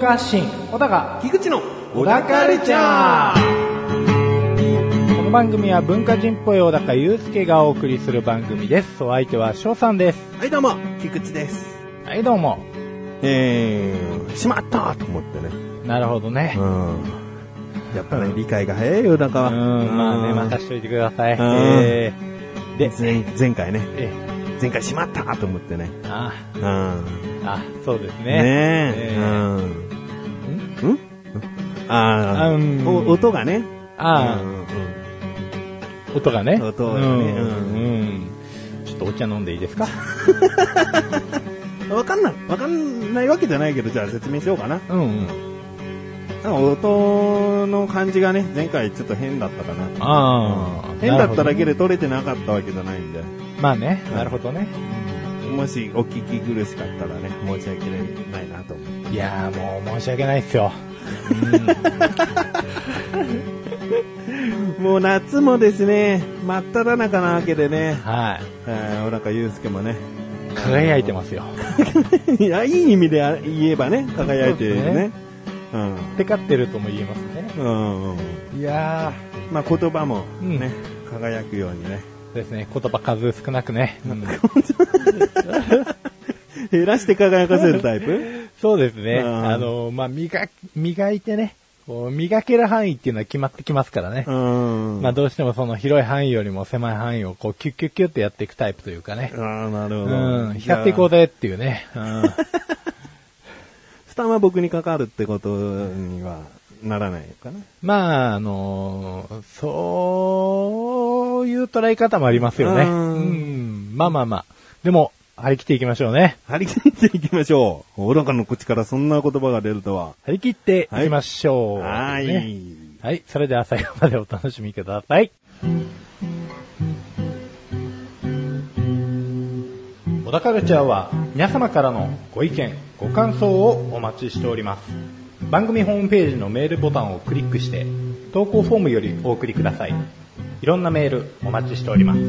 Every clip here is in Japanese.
高的文化発信、小高、菊池の小高ルチャーこの番組は文化人っぽい小高祐介がお送りする番組です。お相手は翔さんです。はいどうも、菊池です。はい、どうも。えー、しまったと思ってね。なるほどね。うん。やっぱね、理解が早いよ、だかうら。ん、まあね、任しといてください。うんえー、で、前前回ね、え前回しまったと思ってね。あ、うん。あ、そうですね。ねえ。えーうん。んああ、うんお音がね。ああ、うん音がね。音がねうん、うんうん。ちょっとお茶飲んでいいですか？う んわかんない。わかんないわけじゃないけど、じゃあ説明しようかな。うんうん。なんか音の感じがね、前回ちょっと変だったかな。ああ。変だっただけで。で取れてなかったわけじゃないんで。まあね、なるほどね。もしお聞き苦しかったらね、申し訳ないなと思う。いやーもう申し訳ないっすよ。もう夏もですね、真っ只中なわけでね、はい。えー、小高祐介もね、輝いてますよ。いや、いい意味で言えばね、輝いてるそうですね。テカってるとも言えますね。うん。うんうん。いやまあ言葉もね、うん輝くようにね。ー、ですね、言葉数少なくね。うん 減らして輝かせるタイプ？そうですね。うんあの、まあ、磨、磨いてね、こう磨ける範囲っていうのは決まってきますからね。うん。まあ、どうしてもその広い範囲よりも狭い範囲をこう、キュッキュッキュッってやっていくタイプというかね。ああ、なるうほど。ん、光っていこうぜっていうね。うん 負担は僕にかかるってことにはならないのかな？まあ、あのそういう捉え方もありますよね。ううんん。まあまあまあ。でも、張り切っていきましょうね。張り切っていきましょう。小高の口からそんな言葉が出るとは。張り切っていきましょう。はい。ねはい。それでは最後までお楽しみください。小田カルチャーは皆様からのご意見、ご感想をお待ちしております。番組ホームページのメールボタンをクリックして投稿フォームよりお送りください。いろんなメールお待ちしております。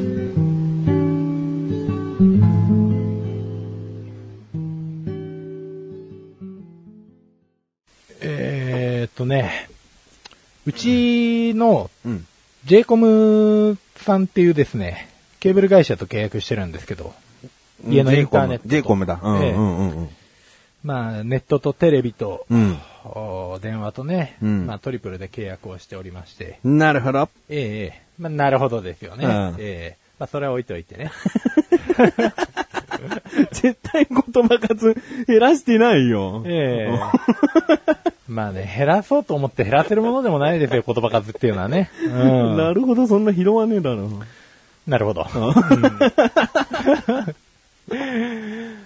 とね、うちのうん。j コムさんっていうですね、ケーブル会社と契約してるんですけど、家のインターネットと J コムだ。うんええうんうんうん。まあ、ネットとテレビと、うん。お電話とね、うんまあ、トリプルで契約をしておりまして、なるほど。ええええまあ、なるほどですよね。うんええまあ、それは置いといてね。絶対言葉数減らしてないよ。ええまあね、減らそうと思って減らせるものでもないですよ、言葉数っていうのはね。うん、なるほど、そんな拾わねえだろ。なるほど。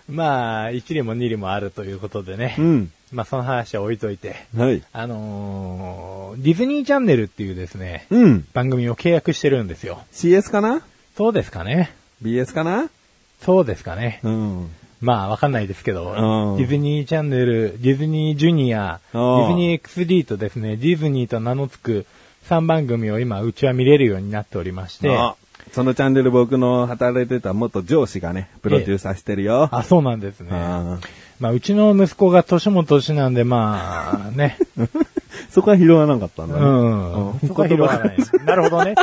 まあ、一理も二理もあるということでね。うん。まあ、その話は置いといて。はい。あのーディズニーチャンネルっていうですね、うん。番組を契約してるんですよ。CS かな？そうですかね。?BS かな？そうですかね。うん。まあ、わかんないですけど、うんディズニーチャンネル、ディズニージュニア、ディズニー XD とですね、ディズニーと名の付く3番組を今、うちは見れるようになっておりまして、あそのチャンネル僕の働いてた元上司がね、プロデューサーしてるよ。あ、そうなんですね。あまあ、うちの息子が年も年なんで、まあ、ね。そこは拾わなかったんだね。うん。うん そこは拾わない。なるほどね。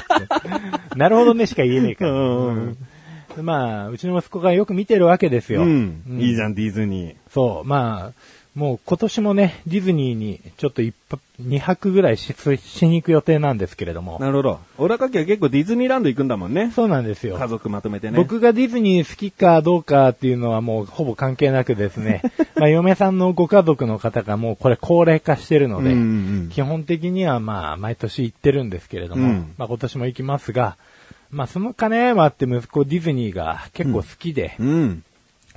なるほどねしか言えねえから。うんうんまあ、うちの息子がよく見てるわけですよ。うん。うんいいじゃん、ディズニー。そう、まあ、もう今年もね、ディズニーにちょっと一泊、二泊ぐらいししに行く予定なんですけれども。なるほど。オラカキは結構ディズニーランド行くんだもんね。そうなんですよ。家族まとめてね。僕がディズニー好きかどうかっていうのはもうほぼ関係なくですね、まあ嫁さんのご家族の方がもうこれ高齢化してるので、うんうん基本的にはまあ毎年行ってるんですけれども、うんまあ今年も行きますが、まあその金もあって息子ディズニーが結構好きで、うん。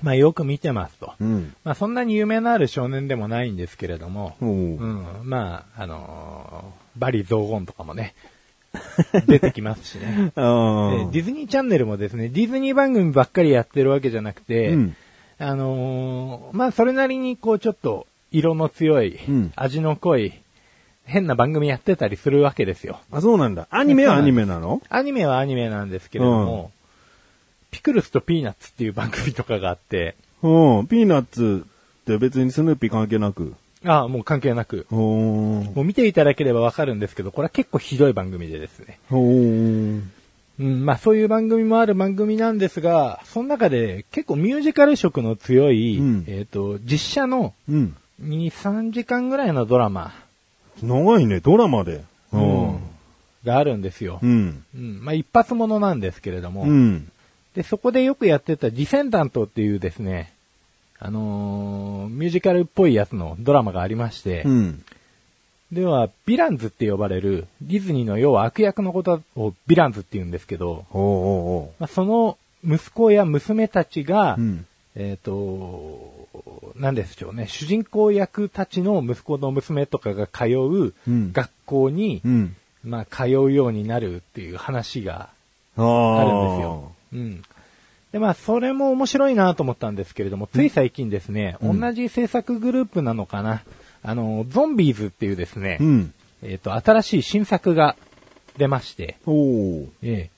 まあよく見てますと。うん。まあそんなに夢のある少年でもないんですけれども、おううん、まあ、あのーバリ雑言とかもね、出てきますしね。ディズニーチャンネルもですね、ディズニー番組ばっかりやってるわけじゃなくて、うんあのーまあ、それなりにこうちょっと色の強い、うん味の濃い、変な番組やってたりするわけですよ。あ、そうなんだ。アニメはアニメなの？アニメはアニメなんですけれども、ピクルスとピーナッツっていう番組とかがあって、うん。ピーナッツって別にスヌーピー関係なく？ああ、もう関係なく。もう見ていただければわかるんですけど、これは結構ひどい番組でですね。うん、まあそういう番組もある番組なんですが、その中で結構ミュージカル色の強い、うんえっ、と、実写のうん。2、3時間ぐらいのドラマ長いね、ドラマで。うん。があるんですよ。うん。うん、まあ一発ものなんですけれども、うん。で、そこでよくやってたディセンダントっていうですね、あのーミュージカルっぽいやつのドラマがありまして、うん。では、ヴィランズって呼ばれる、ディズニーの要は悪役のことをヴィランズって言うんですけど、おうおうおまあ、その息子や娘たちが、う。うん。えっ、と、なんでしょうね、主人公役たちの息子の娘とかが通ううん学校に、うん。まあ、通うようになるっていう話があるんですよ。うん。で、まあ、それも面白いなと思ったんですけれども、つい最近ですね、うん同じ制作グループなのかな、あの、ゾンビーズっていうですね、うん。えっ、と、新しい新作が出まして、おお。ええ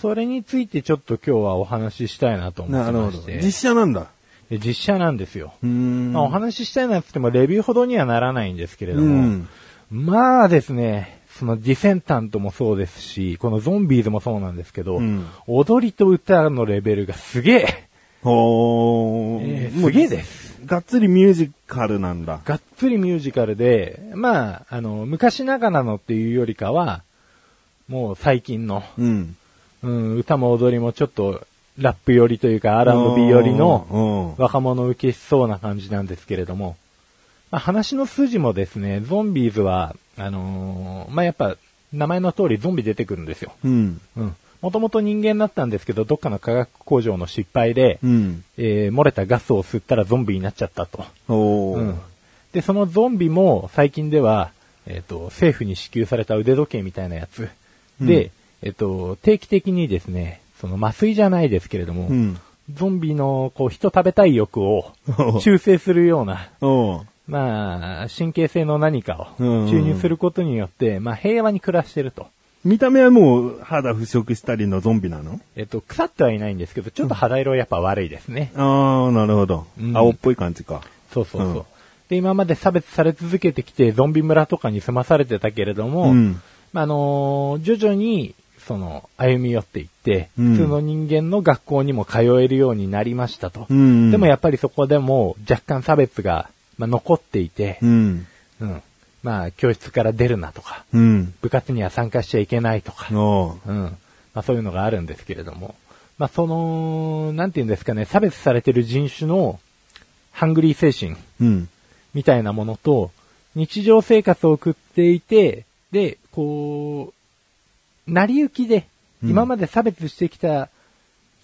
それについてちょっと今日はお話ししたいなと思っなるほど。てまして、実写なんだ。で実写なんですよ。まあ、お話ししたいなって言ってもレビューほどにはならないんですけれどうも、ん。まあですね、そのディセンタントもそうですし、このゾンビーズもそうなんですけど、うん踊りと歌のレベルがすげえ、ほえー。ーすげえです。がっつりミュージカルなんだ。がっつりミュージカルで、まあ、あの、昔ながらのっていうよりかは、もう最近の、うん。うん、歌も踊りもちょっとラップ寄りというか R&B 寄りのうん。若者受けしそうな感じなんですけれども、まあ、話の筋もですね、ゾンビーズは、あのーまあ、やっぱ、名前の通りゾンビ出てくるんですよ。うん。うん。もともと人間だったんですけど、どっかの化学工場の失敗で、うん。えー漏れたガスを吸ったらゾンビになっちゃったと。うん。で、そのゾンビも最近では、えっ、と、政府に支給された腕時計みたいなやつ。で、うんえっ、と、定期的にですね、その麻酔じゃないですけれども、うん。ゾンビの、こう、人食べたい欲をお中性するような。まあ、神経性の何かをうん注入することによって、まあ、平和に暮らしてると。見た目はもう肌腐食したりのゾンビなの？えっ、と、腐ってはいないんですけど、ちょっと肌色やっぱ悪いですね。ああ、なるほど。うん青っぽい感じか。そうそうそう。うんで、今まで差別され続けてきて、ゾンビ村とかに住まされてたけれども、うんまああのー徐々に、その、歩み寄っていって、うん普通の人間の学校にも通えるようになりましたと。うん。でもやっぱりそこでも若干差別が、まあ、残っていてう、ん。うん。まあ、教室から出るなとか、うん。部活には参加しちゃいけないとか。うん。まあそういうのがあるんですけれども、まあその、なんていうんですかね、差別されてる人種の、ハングリー精神うん。みたいなものと、日常生活を送っていて、で、こう、成り行きで、うん今まで差別してきた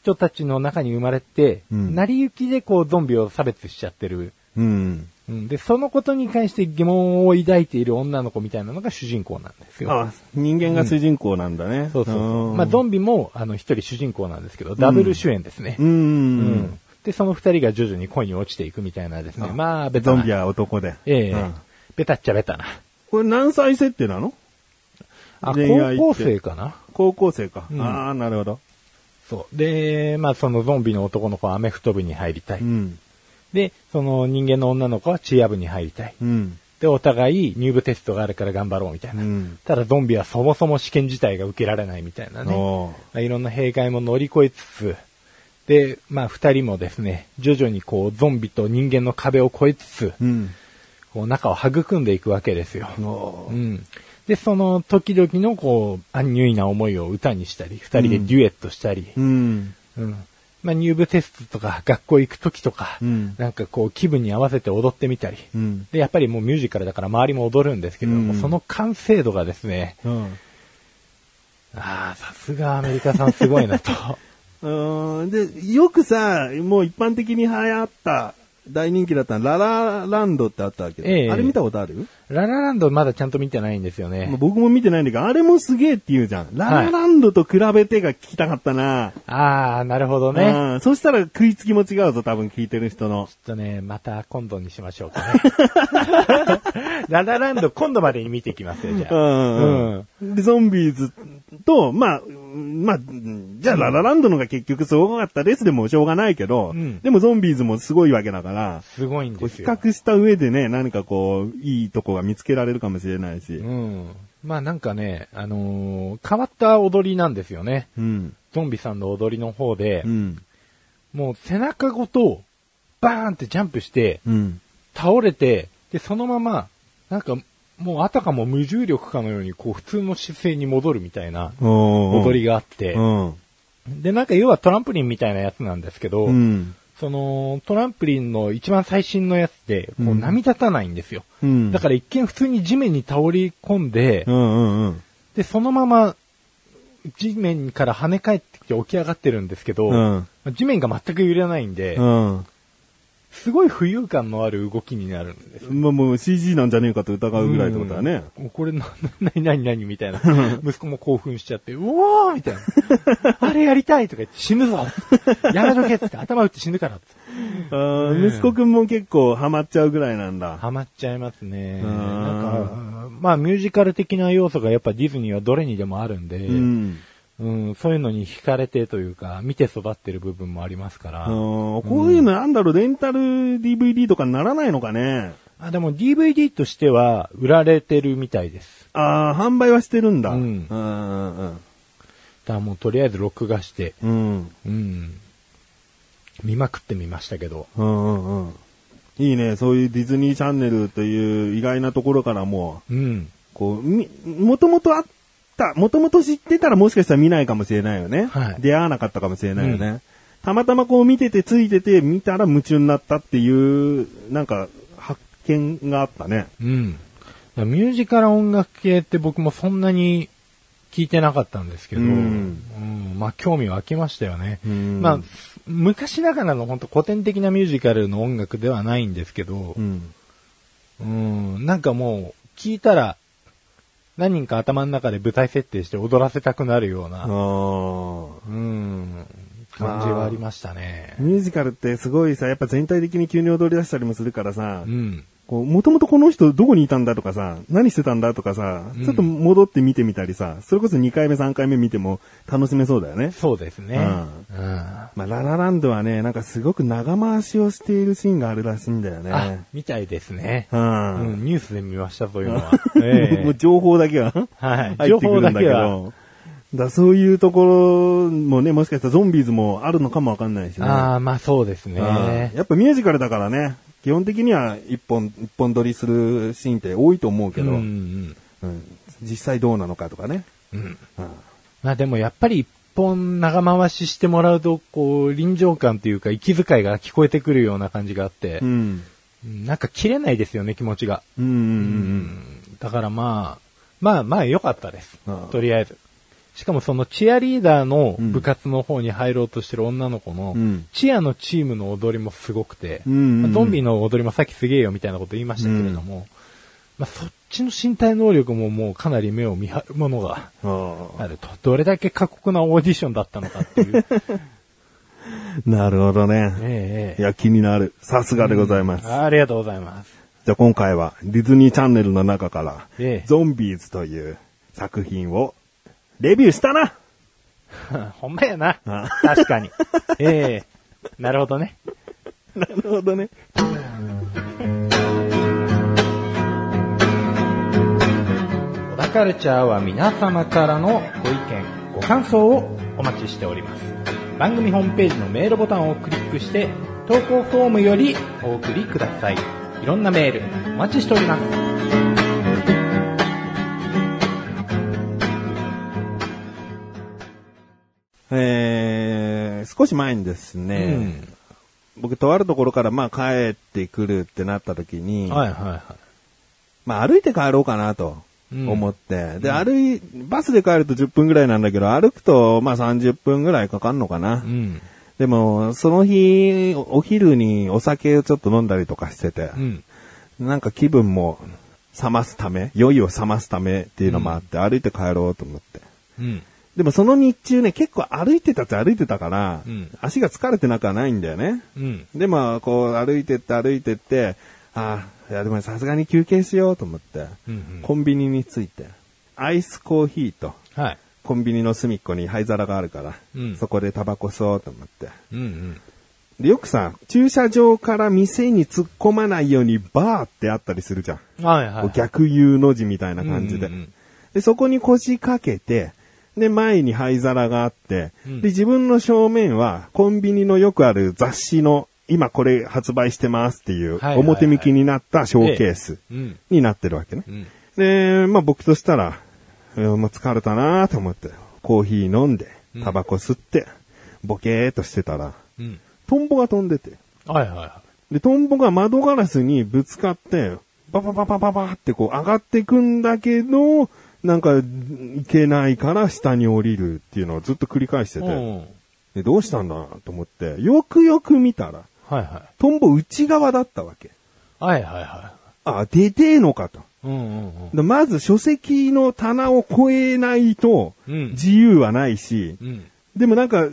人たちの中に生まれて、うん成り行きでこうゾンビを差別しちゃってる。うん。うん、で、そのことに関して疑問を抱いている女の子みたいなのが主人公なんですよ。あ、人間が主人公なんだね。そうそうそう。んまあ、ゾンビも、あの、一人主人公なんですけど、ダブル主演ですね。うん。うんで、その二人が徐々に恋に落ちていくみたいなですね。あまあ、ベタな。ゾンビは男で。ええうんベタっちゃベタな。これ何歳設定なの？あ、高校生かな？高校生か。うんああ、なるほど。そう。で、まあ、そのゾンビの男の子はアメフト部に入りたい。うん。で、その人間の女の子はチア部に入りたい。うん。で、お互い入部テストがあるから頑張ろうみたいうな。ん。ただゾンビはそもそも試験自体が受けられないみたいなね。いろんな弊害も乗り越えつつ、で、まあ二人もですね、徐々にこうゾンビと人間の壁を越えつつ、うん。こう仲を育んでいくわけですよ。うん。で、その時々のこう、アンニュイな思いを歌にしたり、二人でデュエットしたり、うん。うん。まあ入部テストとか学校行く時とか、うんなんかこう気分に合わせて踊ってみたり、うん。で、やっぱりもうミュージカルだから周りも踊るんですけれども、うんその完成度がですね、うん。ああ、さすがアメリカさんすごいなと。うーんで、よくさ、もう一般的に流行った大人気だったララランドってあったわけええあれ見たことある、ララランドまだちゃんと見てないんですよまあね。僕も見てないんだけど、あれもすげえって言うじゃん。ララランドと比べてが聞きたかったな。あー、なるほどね。そしたら食いつきも違うぞ、多分聞いてる人の。っとね、また今度にしましょうかね。ララランド今度までに見てきますよ、じゃうあ。んうん。で、ゾンビーズと、まあ、うんまあ、うんじゃあララランドのが結局すごかったですでもしょうがないけど、うんでもゾンビーズもすごいわけだから、すごいんですよ。較した上でね、何かこう、いいとこが見つけられるかもしれないし。うん。まあなんかね、あのー変わった踊りなんですよね。うん。ゾンビさんの踊りの方で、うん。もう背中ごと、バーンってジャンプして、うん。倒れて、で、そのまま、なんか、もうあたかも無重力かのように、こう、普通の姿勢に戻るみたいな踊踊りがあって、うん。で、なんか要はトランプリンみたいなやつなんですけど、うん。その、トランプリンの一番最新のやつで、こう、うん波立たないんですよ。うん。だから一見普通に地面に倒れ込んでう、んうんうん。で、そのまま、地面から跳ね返ってきて起き上がってるんですけど、うん。地面が全く揺れないんで、うん。すごい浮遊感のある動きになるんですよ。まあもう CG なんじゃねえかと疑うぐらいってことだね。うん。これな、な、なになになにみたいな。息子も興奮しちゃって、うおーみたいな。あれやりたいとか言って死ぬぞやめとけっつって頭打って死ぬからっ息子くんも結構ハマっちゃうぐらいなんだ。ハマっちゃいますね。うんなんか、まあミュージカル的な要素がやっぱディズニーはどれにでもあるんで、うん。うん、そういうのに惹かれてというか、見て育ってる部分もありますから。あーこういうのなんだろう、レンタル DVD とかにならないのかね。あ、でも DVD としては売られてるみたいです。ああ、販売はしてるんだ。ううんん。うん。だからもうとりあえず録画して、うん。うん。見まくってみましたけど。うん。うん。うん。いいね。そういうディズニーチャンネルという意外なところからも、うん。こう、み、もともとあった、もともと知ってたらもしかしたら見ないかもしれないよね。はい出会わなかったかもしれないよね。うたまたまこう見ててついてて見たら夢中になったっていう、なんか、発見があったね。うん。ミュージカル音楽系って僕もそんなに聞いてなかったんですけど、ううんんまあ興味湧きましたよね。うんまあ、昔ながらの本当古典的なミュージカルの音楽ではないんですけどう、ん。うん、なんかもう聞いたら何人か頭の中で舞台設定して踊らせたくなるようあな、ーうん、感じはありましたね。ミュージカルってすごいさ、やっぱ全体的に急に踊り出したりもするからさう、ん。こう、もともとこの人どこにいたんだとかさ、何してたんだとかさ、うんちょっと戻って見てみたりさ、それこそ2回目3回目見ても楽しめそうだよね。そうですね。ううんん。まあ、ララランドはね、なんかすごく長回しをしているシーンがあるらしいんだよね。あ、みたいですね。う。うんん、ニュースで見ました、そういうのは。ええもう情報だけははい。入情報だけ。ど。だそういうところもね、もしかしたらゾンビーズもあるのかもわかんないしね。ああ、まあそうですうんね。やっぱミュージカルだからね、基本的には一本、一本撮りするシーンって多いと思うけど、うんうんうん実際どうなのかとかね。うん。うんまあでもやっぱり一本長回ししてもらうと、こう、臨場感というか息遣いが聞こえてくるような感じがあってう、ん。うんなんか切れないですよね、気持ちが。うんうんうんうんだからまあ、まあまあ良かったです。とりあえず。しかもそのチアリーダーのうん部活の方に入ろうとしてる女の子のうんチアのチームの踊りもすごくて、うんうんうんまあゾンビの踊りもさっきすげえよみたいなこと言いましたけれども、まあそっちの身体能力ももうかなり目を見張るものがああると。どれだけ過酷なオーディションだったのかっていう。あ なるほどね。ええいや、気になる。さすがでございます。ありがとうございます。じゃあ今回はディズニーチャンネルの中から、ええゾンビーズという作品をレビューしたな ほんまやな。あ確かに。ええなるほどね。なるほどね。小田カルチャーは皆様からのご意見、ご感想をお待ちしております。番組ホームページのメールボタンをクリックして、投稿フォームよりお送りください。いろんなメール、お待ちしております。えー、少し前にですね、僕とあるところからまあ帰ってくるってなった時に、はいはいはい。まあ歩いて帰ろうかなと思って、で、歩い、バスで帰ると10分ぐらいなんだけど、歩くとまあ30分ぐらいかかんのかな。うん。でも、その日、お昼にお酒をちょっと飲んだりとかしてて、うん。なんか気分も冷ますため、酔いを冷ますためっていうのもあって、歩いて帰ろうと思って。うん。でもその日中ね、結構歩いてたっちゃ歩いてたから、うん足が疲れてなくはないんだよね。うん。で、まあ、こう歩いてって歩いてって、ああ、いやでもさすがに休憩しようと思って、うん。コンビニに着いて、アイスコーヒーと、はい。コンビニの隅っこに灰皿があるから、うんそこでタバコ吸おうと思って。うんうん。で、よくさ、駐車場から店に突っ込まないようにバーってあったりするじゃん。はいはい。こう逆 U の字みたいな感じで。うんうんうんで、そこに腰掛けて、で、前に灰皿があって、うんで、自分の正面はコンビニのよくある雑誌の、今これ発売してますっていう、表向きになったショーケースうん。になってるわけね。うん。で、まあ僕としたら、もう疲れたなと思って、コーヒー飲んでうん、タバコ吸って、ボケーっとしてたら、うん。トンボが飛んでて、はいはいはで、トンボが窓ガラスにぶつかって、ババババババってこう上がってくんだけど、なんか、いけないから下に降りるっていうのをずっと繰り返してい。うて、ん。でどうしたんだと思って、よくよく見たら、はいはい。トンボ内側だったわけ。はいはいはあ、出てえのかと。い。うんうんうん。でまず書籍の棚を越えないとうん自由はないし、うん。でもなんか、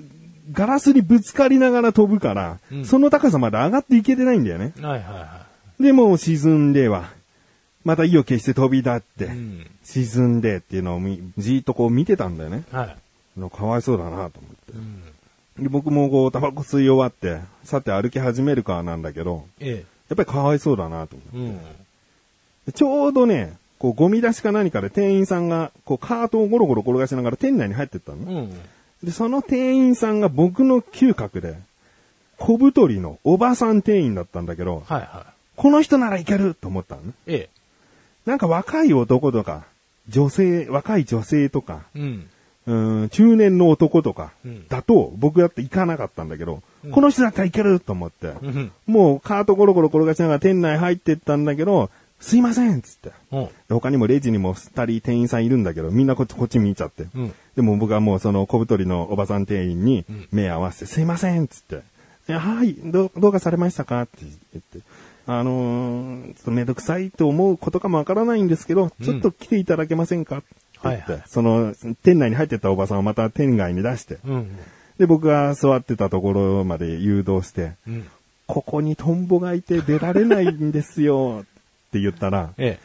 ガラスにぶつかりながら飛ぶから、うんその高さまで上がっていけてないんだよね。はいはいはで、もう沈んでは、また意を決して飛び立って、い。うん。沈んでっていうのをみじーっとこう見てたんだよね。はい。のかわいそうだなと思って。うん。で、僕もこう、タバコ吸い終わって、さて歩き始めるかなんだけど、えやっぱりかわいそうだなと思って。え。うん。でちょうどね、こう、ゴミ出しか何かで店員さんが、こう、カートをゴロゴロ転がしながら店内に入ってったのね。うん。で、その店員さんが僕の嗅覚で、小太りのおばさん店員だったんだけど、はいはこの人ならいけると思ったのね。い。えなんか若い男とか、女性、若い女性とか、え。うん。うーん、中年の男とかうん、だと、僕だって行かなかったんだけど、うんこの人だったらいけると思って、うん。もうカートゴロゴロ転がしながら店内入ってったんだけど、すいませんっつって。他にもレジにも二人店員さんいるんだけど、みんなこっちこっち見ちゃって。うん。でも僕はもうその小太りのおばさん店員にうん目合わせて、すいませんっつって。はい、どう、どうかされましたか？って言って。あのー、ちょっとめんどくさいと思うことかもわからないんですけど、ちょっと来ていただけませんか？って言って、はいはいその、店内に入ってったおばさんをまた店外に出して、うん。で、僕が座ってたところまで誘導して、うん。ここにトンボがいて出られないんですよ、って言ったら、え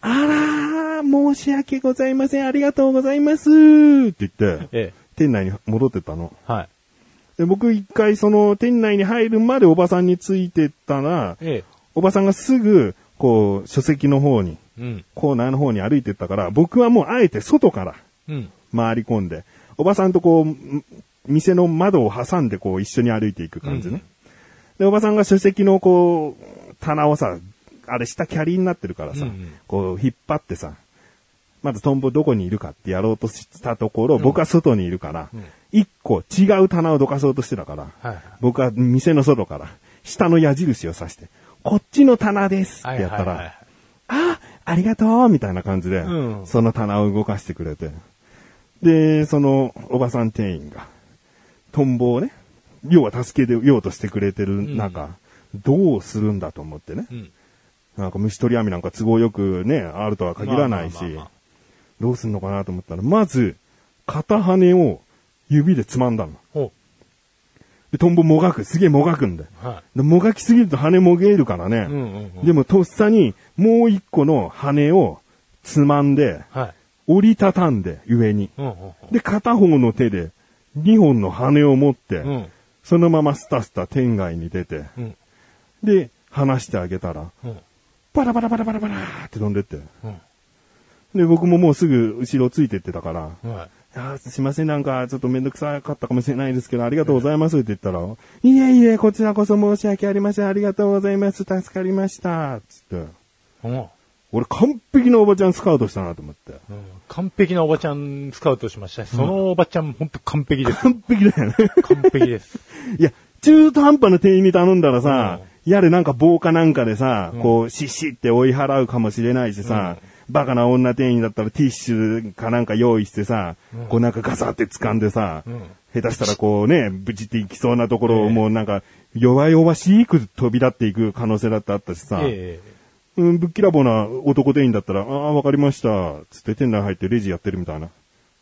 あらー、申し訳ございません、ありがとうございます、って言って、え。え店内に戻ってったの。え。はい。で僕一回その店内に入るまでおばさんについてったら、ええ。おばさんがすぐ、こう、書籍の方に、うん。コーナーの方に歩いてったから、僕はもうあえて外からうん。回り込んで、おばさんとこう、ん店の窓を挟んでこう一緒に歩いていく感じね。で、おばさんが書籍のこう、棚をさ、あれ下キャリーになってるからさ、うんうんこう引っ張ってさ、まずトンボどこにいるかってやろうとしたところ、僕は外にいるからうん、一、個違う棚をどかそうとしてたから、はい。僕は店の外から、下の矢印を指して、こっちの棚ですってやったら、はいはいはいあ、ありがとうみたいな感じで、うんその棚を動かしてくれて。で、そのおばさん店員が、トンボをね、要は助けようとしてくれてる中、どうするんだと思ってね。うん。なんか虫取り網なんか都合よくね、あるとは限らないしまあまあまあまあ、どうすんのかなと思ったら、まず、片羽を指でつまんだの。ほで、トンボもがく、すげえもがくんだよ。う。はでもがきすぎると羽もげるからね。い。うんうんうん。でもとっさにもう一個の羽をつまんで、はい。折りたたんで上に。うんうんで、片方の手で二本の羽を持って、うん。うん。そのままスタスタ天外に出て、うん。で、離してあげたら、うん。バラバラバラバラバラーって飛んでって。うん。で、僕ももうすぐ後ろついてってたから、はい。いやーすいません、なんか、ちょっとめんどくさかったかもしれないですけど、ありがとうございますって言ったら、いえいえ、こちらこそ申し訳ありません、ありがとうございます、助かりました、つって。うん。俺完璧なおばちゃんスカウトしたなと思って。うん完璧なおばちゃんスカウトしました。そのおばちゃん、本当完璧です。完璧だよね。完璧です。いや、中途半端な店員に頼んだらさ、やれなんか棒かなんかでさ、こう、しっしって追い払うかもしれないしさ、バカな女店員だったらティッシュかなんか用意してさ、こうなんかガサって掴んでさ、ん下手したらこうね、ぶちっていきそうなところをええもうなんか、弱々しく飛び立っていく可能性だってあったしさ、えうん、ぶっきらぼうな男店員だったら、ああ、わかりました。つって店内入ってレジやってるみたいな。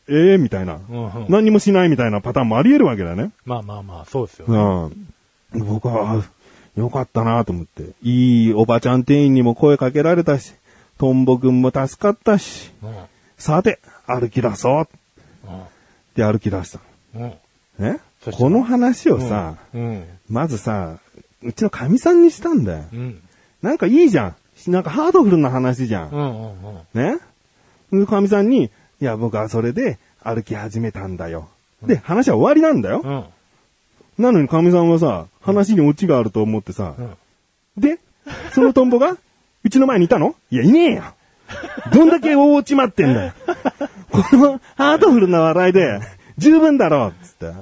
ええみたいな、うんうん何にもしないみたいなパターンもあり得るわけだよね。まあまあまあ、そうですよね。うん。僕は、あよかったなと思って。いいおばちゃん店員にも声かけられたし、トンボくんも助かったし、うん。さて、歩き出そうっうんて歩き出した。うん。え？この話をさ、うん。まずさ、うちの神さんにしたんだよ。うん。なんかいいじゃん。なんかハードフルな話じゃん。ね？で、かみさんに、いや、僕はそれで歩き始めたんだよ。で、話は終わりなんだよ。うん。なのにかみさんはさ、話にオチがあると思ってさ、うん。で、そのトンボが、うちの前にいたの？いや、いねえよ。どんだけ大落ちまってんだよ。このハードフルな笑いで、十分だろうつって。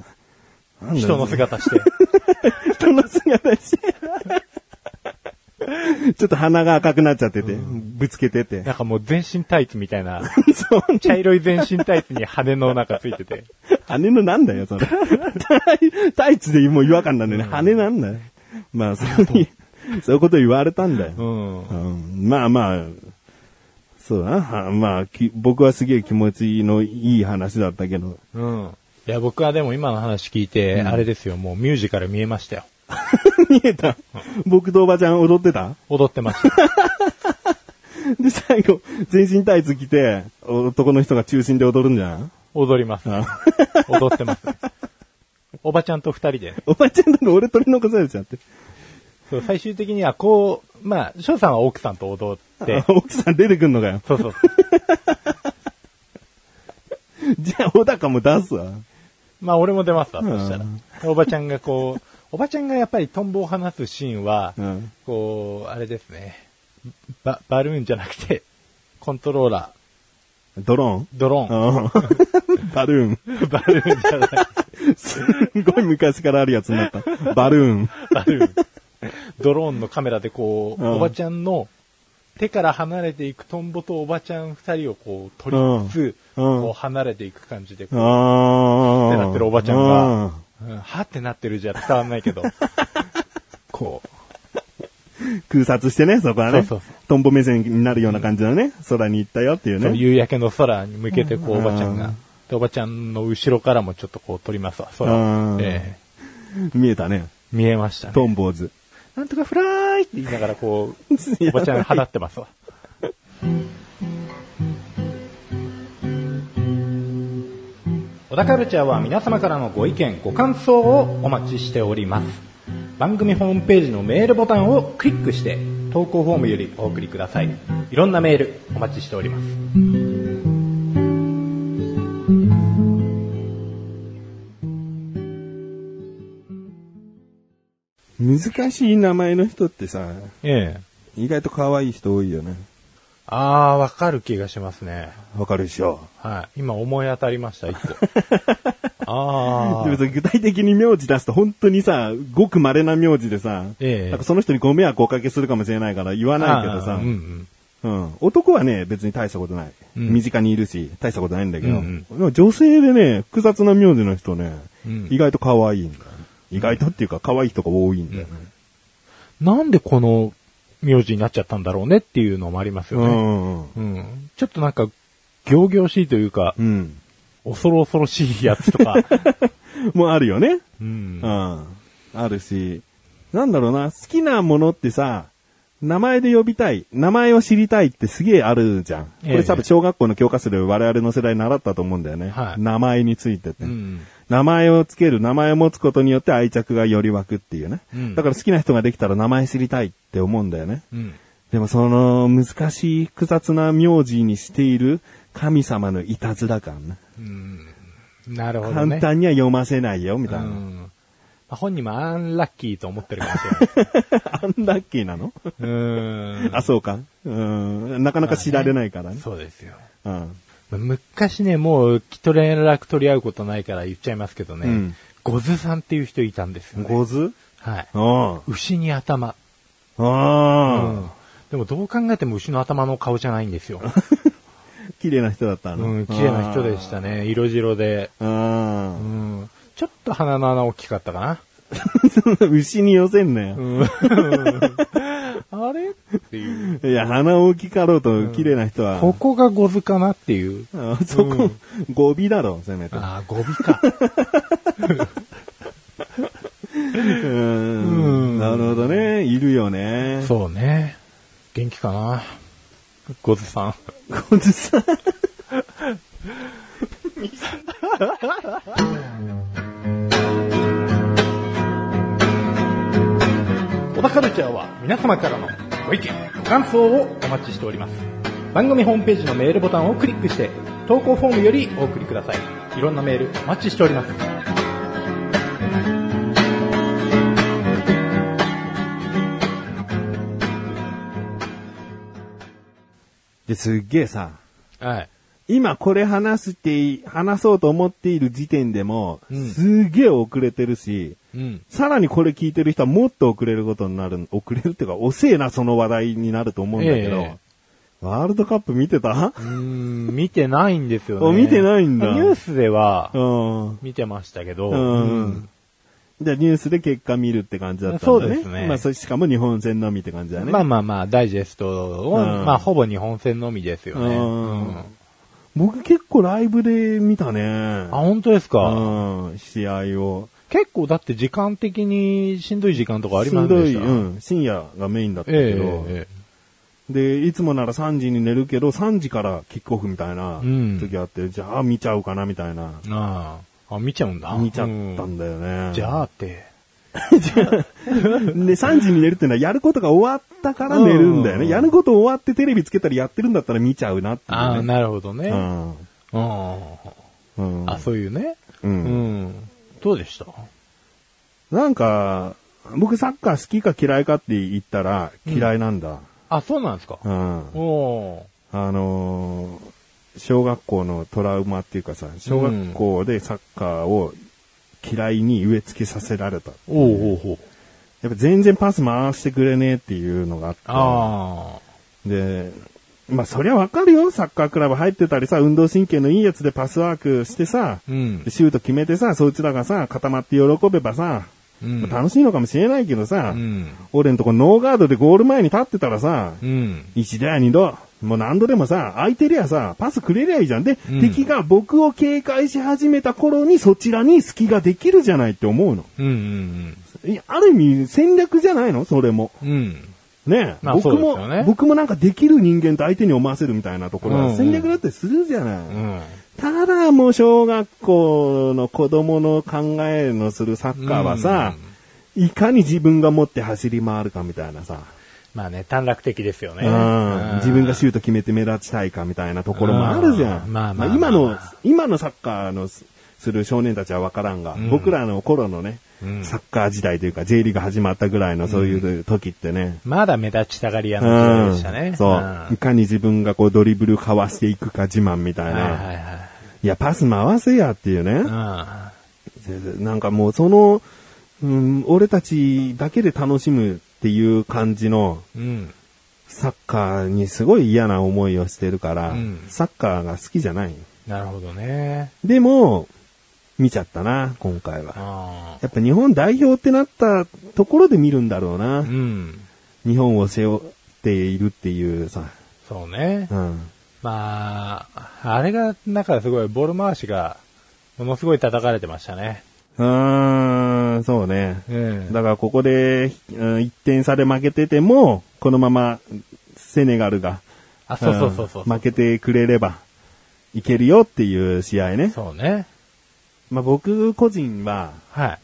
人の姿して。人の姿して。ちょっと鼻が赤くなっちゃってて、ぶつけてて。なんかもう全身タイツみたいな、そう。茶色い全身タイツに羽のなんかついてて。羽のなんだよ、それ。タイツでもう違和感なんだよね。羽なんだよ。まあ、そういう、そういうこと言われたんだよ。うん。うんまあまあ、そうだな。はまあ、き僕はすげえ気持ちのいい話だったけど。うん。いや、僕はでも今の話聞いて、あれですよ、もうミュージカル見えましたよ。見えた僕とおばちゃん踊ってた？踊ってました。で、最後、全身タイツ着て、男の人が中心で踊るんじゃん？踊ります。あ踊ってます。おばちゃんと二人で。おばちゃんとか俺取り残されちゃって。そう、最終的にはこう、まあ、翔さんは奥さんと踊って、奥さん出てくんのかよ。そうそう。じゃあ、小高も出すわ。まあ、俺も出ますわ、うんそしたら。おばちゃんがこう、おばちゃんがやっぱりトンボを離すシーンは、うん。こう、あれですね。バ、バルーンじゃなくて、コントローラドローン？ー、ドローン。うん バルーン。バルーンじゃない。すんごい昔からあるやつになった。バルーン。バルーン。ドローンのカメラでこう、うん。おばちゃんの手から離れていくトンボとおばちゃん二人をこう取りつつ、うん。こう離れていく感じでこう、あってなってるおばちゃんが、うん。はってなってるじゃ伝わんないけど、こ空撮してね、そこはね。そうそうそう。トンボ目線になるような感じのね、空に行ったよっていうう、そうね。夕焼けの空に向けてこう、おばちゃんが。うん、でおばちゃんの後ろからもちょっとこう撮りますわ、空を。うん。ええ。見えたね。見えましたね。トンボーズ。なんとかフラーイって言いながらこう、おばちゃん放ってますわ。小田カルチャーは皆様からのご意見、ご感想をお待ちしております。番組ホームページのメールボタンをクリックして、投稿フォームよりお送りください。いろんなメールお待ちしております。難しい名前の人ってさ、ええ。意外と可愛い人多いよね。あー、わかる気がしますね。わかるでしょ。はい。今思い当たりました、一個。あー。でもさ、具体的に名字出すと本当にさ、ごく稀な名字でさ、ええなんかその人にご迷惑をおかけするかもしれないから言わないけどさ、うんうん。うん。男はね、別に大したことない。うん身近にいるし、大したことないんだけど、うんでも女性でね、複雑な名字の人ね、うん意外と可愛いんだよ。意外とっていうか可愛い人が多いんだよね。なんでこの名字になっちゃったんだろうねっていうのもありますうよね。ん。うん。ちょっとなんか、行々しいというか、うん。恐ろ恐ろしいやつとか。もうあるよね。うんう。ん。あるし、なんだろうな、好きなものってさ、名前で呼びたい、名前を知りたいってすげえあるじゃん。こええれ多分小学校の教科書で我々の世代習ったと思うんだよね。はい名前についてって。うん。名前をつける、名前を持つことによって愛着がより湧くっていうね。うんだから好きな人ができたら名前知りたいって思うんだよね。うん。でもその難しい複雑な名字にしている神様のいたずら感ね。うん。なるほどね。簡単には読ませないよ、みたいな。うん。まあ本人もアンラッキーと思ってるかもしれない。アンラッキーなの？うん。あ、そうか。うん。なかなか知られないからね。そうですよ。うん。昔ね、もう、きと連絡取り合うことないから言っちゃいますけどね、うんゴズさんっていう人いたんですよ、ね。ゴズ？はい。あ牛に頭。あ。あうんでもどう考えても牛の頭の顔じゃないんですよ。綺麗な人だったの。うん、綺麗な人でしたね。色白で。あうー。ん。ちょっと鼻の穴大きかったかな。牛に寄せんなよ。あれ？っていう。いや、鼻大きかろうと綺麗な人は。ここがゴズかなっていう。あそこ、語尾だろ、せめて。ああ、語尾か。うん。なるほどね。いるよね。そうね。元気かな。ゴズさん。こずさん。小田カルチャーは皆様からのご意見、ご感想をお待ちしております。番組ホームページのメールボタンをクリックして、投稿フォームよりお送りください。いろんなメールお待ちしております。で、すっげえさ、はい。今これ話すって、話そうと思っている時点でも、うんすっげえ遅れてるし、うん。さらにこれ聞いてる人はもっと遅れることになる、遅れるっていうか、遅えな、その話題になると思うんだけど、えワールドカップ見てた？うーん、見てないんですよ あね。見てないんだニュースではうん。見てましたけど、うんじゃあニュースで結果見るって感じだったんだね。そうですねまあ、そしかも日本戦のみって感じだね。まあまあまあ、ダイジェストを、うんまあほぼ日本戦のみですよね。うんうん僕結構ライブで見たね。あ、本当ですか、うん、試合を。結構だって時間的にしんどい時間とかありませんでしたしんどい、うん、深夜がメインだったけえど、ええで、いつもなら3時に寝るけど、3時からキックオフみたいなうん時あって、じゃあ見ちゃうかなみたいな。えああ。あ、見ちゃうんだ。見ちゃったんだよね。うんじゃあって。で、3時に寝るってのはやることが終わったから寝るんだよね。うんやること終わってテレビつけたらやってるんだったら見ちゃうなっていう、ね。ああ、なるほどね。うん。うん。うん。あ、そういうね。う。うんん。どうでした？なんか、僕サッカー好きか嫌いかって言ったら嫌いなんだ。あ、そうなんですか？うん。おーあのー小学校のトラウマっていうかさ、小学校でサッカーを嫌いに植え付けさせられた。おうおうおうやっぱ全然パス回してくれねえっていうのがあって。あで、まあそりゃわかるよ。サッカークラブ入ってたりさ、運動神経のいいやつでパスワークしてさ、あ。うんで。シュート決めてさ、そいつらがさ、固まって喜べばさ、うん。楽しいのかもしれないけどさ、うん。俺んとこノーガードでゴール前に立ってたらさ、うん。一度や二度、もう何度でもさ、空いてりゃさ、パスくれりゃいいじゃん。で、うん敵が僕を警戒し始めた頃にそちらに隙ができるじゃないって思うの。うん。うん。いやある意味戦略じゃないの？それも。うん。ねえ、まあ僕も、僕もなんかできる人間と相手に思わせるみたいなところうんうんは戦略だってするじゃない。うん。ただもう小学校の子供の考えのするサッカーはさ、いかに自分が持って走り回るかみたいなさ、まあね、短絡的ですよね。うん自分がシュュート決めて目立ちたいかみたいなところもあるじゃん。うんまあまあまあ今の、今のサッカーのすする少年たちはわからんが、うん僕らの頃のね、うんサッカー時代というか J リーグ始まったぐらいのそういう時ってね、まだ目立ちたがり屋うの時代んでしたね。そう、んいかに自分がこうドリブルかわしていくか自慢みたいな。はいはいはい。いや、パス回せやっていうね。うん。なんかもうその、うん、俺たちだけで楽しむっていう感じのうん。サッカーにすごい嫌な思いをしてるから、うんサッカーが好きじゃない。なるほどね。でも、見ちゃったな、今回は。あやっぱ日本代表ってなったところで見るんだろうあ。なう。ん。日本を背負っているっていうさ。そうね。うん。まあ、あれが、なんかすごい、ボール回しが、ものすごい叩かれてましたね。うーん、そうね。うん。だからここで、うん1点差で負けてても、このままセネガルが、あ、そうそうそうそう。ん負けてくれればいけるよっていう試合ね。そうね。まあ僕個人は、はい。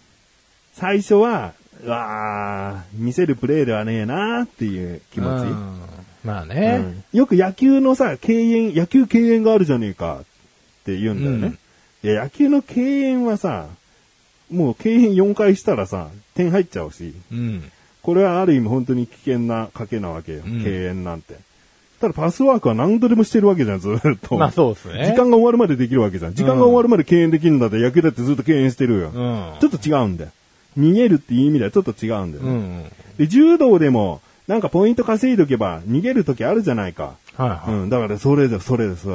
最初は、うわー見せるプレーではねえなっていう気持ち。うんまあうね。んよく野球のさ、敬遠、野球敬遠があるじゃねえかって言うんだよね。いや、野球の敬遠はさ、もう敬遠4回したらさ、点入っちゃうし、うん。これはある意味本当に危険な賭けなわけよ、うん敬遠なんて。ただパスワークは何度でもしてるわけじゃん、ずーっと。まあそうですね。時間が終わるまでできるわけじゃん。時間が終わるまで敬遠できるんだって野球だってずっと敬遠してるよ。うん。ちょっと違うんだよ。逃げるっていう意味ではちょっと違うんだよね。うん。で、柔道でも、なんかポイント稼いどけば逃げる時あるじゃないか。はいはい。うん、だからそれで、それです。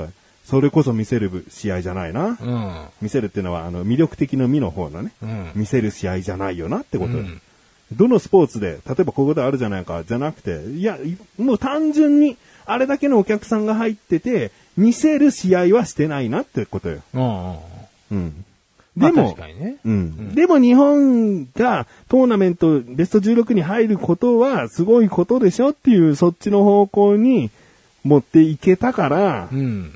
それこそ見せる試合じゃないな。うん。見せるっていうのは、あの、魅力的の見の方のね。うん。見せる試合じゃないよなってことようんどのスポーツで、例えばここであるじゃないか、じゃなくて、いや、いもう単純に、あれだけのお客さんが入ってて、見せる試合はしてないなってことよ。うんでも、確かにね。うん。でも日本がトーナメントベスト16に入ることはすごいことでしょっていうそっちの方向に持っていけたから、うん。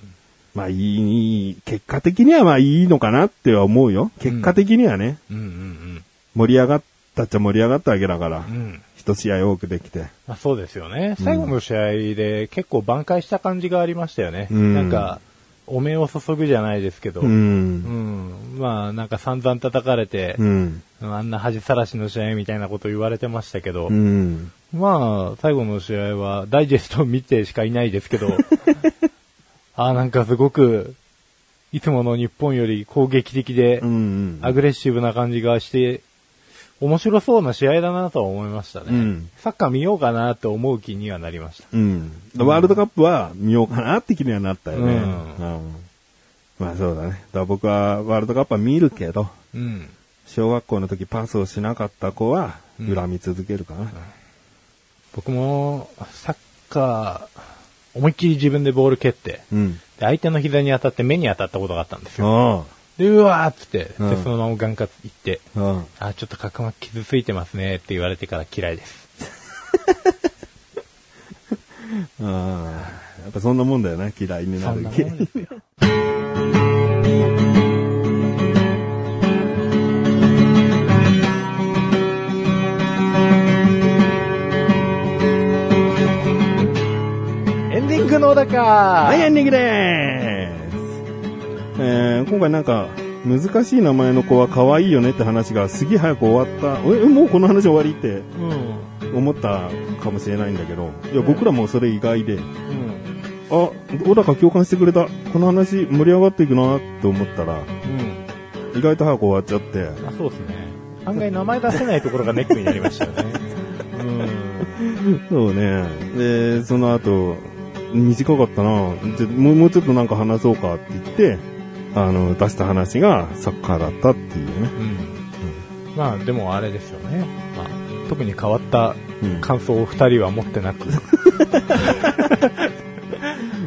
まあいい、結果的にはまあいいのかなっては思うよ。結果的にはね、うんうん盛り上がったっちゃ盛り上がったわけだからうん。う、ん。一試合多くできて。まあ、そうですよね。最後の試合で結構挽回した感じがありましたよね。うんなんか、お目を注ぐじゃないですけど。ううん。ん。まあ、なんか散々叩かれてう、ん。あんな恥さらしの試合みたいなこと言われてましたけど、うん。まあ、最後の試合はダイジェストを見てしかいないですけど、ああ、なんかすごく、いつもの日本より攻撃的でう、ん。アグレッシブな感じがして、面白そうな試合だなとは思いましたね。うんサッカー見ようかなと思う気にはなりました。うん。ワールドカップは見ようかなって気にはなったよね。うんうんまあそうだね。だから僕はワールドカップは見るけど、うん。小学校の時パスをしなかった子はうん恨み続けるかな。僕も、サッカー、思いっきり自分でボール蹴って、うん。で相手の膝に当たって目に当たったことがあったんですよ。あで、うわーっつって、うんで、そのまま眼科行って、あ。うん。あ、ちょっと角膜傷ついてますねって言われてから嫌いです。ああ。やっぱそんなもんだよね。嫌いになるそんなもんですよ。ンディングのだかはい、エンディングでーす。えー、今回なんか、難しい名前の子は可愛いよねって話がすげえ早く終わった。え、もうこの話終わりってうん。思ったかもしれないんだけど、いや、僕らもそれ意外で、うん。あ、小高共感してくれた。この話盛り上がっていくなって思ったら、うん。意外と早く終わっちゃって、あ、そうですね。案外名前出せないところがネックになりましたよね。うん。そうね。で、その後、短かったなじゃもうもうちょっとなんか話そうかって言って、あの、出した話がサッカーだったっていうね。うん。まあ、でもあれですよね。まあ、特に変わったうん感想を二人は持ってなく。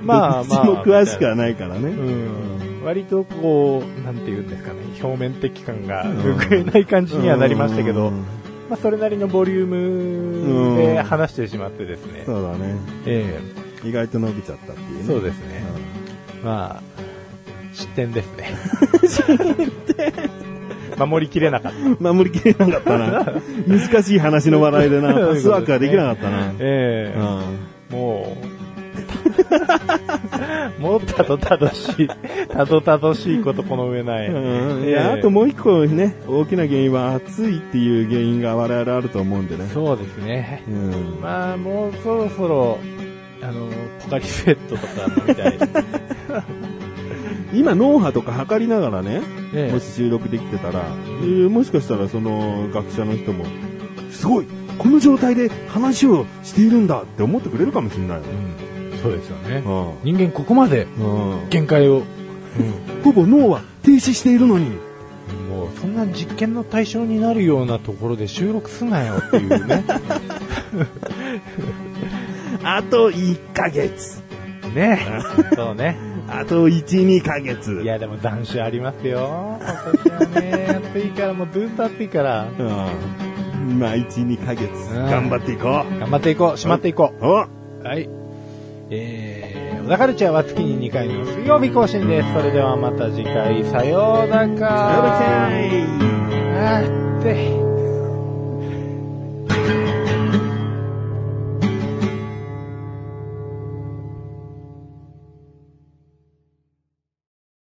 ま あまあ。詳しくはないからね。うん。割とこう、なんて言うんですかね、表面的感が拭えない感じにはなりましたけど、うんまあそれなりのボリュームで話してしまってですね。そうだね。え意外と伸びちゃったっていうえね。そうですね。まあ、失点ですね。守りきれなかった。うん守りきれなかったな。難しい話の笑いでな、パスワークができなかったな。ええうんもう、もうたどたどしい、たどたどしいことこの上ない。うんいええや、あともう一個ね、大きな原因は暑いっていう原因が我々あると思うんでね。そうですね。うん。まあ、もうそろそろ、あの、ポカリスエットとか飲みたい。今、脳波とか測りながらね、ええもし収録できてたら、えーもしかしたらその学者の人も、すごいこの状態で話をしているんだって思ってくれるかもしれないよね。うん、そうですよね。う人間ここまでん。うん。限界を、ほぼ脳は停止しているのに。もうそんな実験の対象になるようなところで収録すなよっていうね。あと1ヶ月。ね。そうね。あと1、2ヶ月。いや、でも残暑ありますよ。今年はね、暑いから、もうずっと暑いから。うん。まあ、1、2ヶ月。ん頑張っていこ頑張っていこう。しまっていこう。おう。はい。えー、小田カルチャーは月に2回の水曜日更新です。それではまた次回、さようなら。やるかいあーって。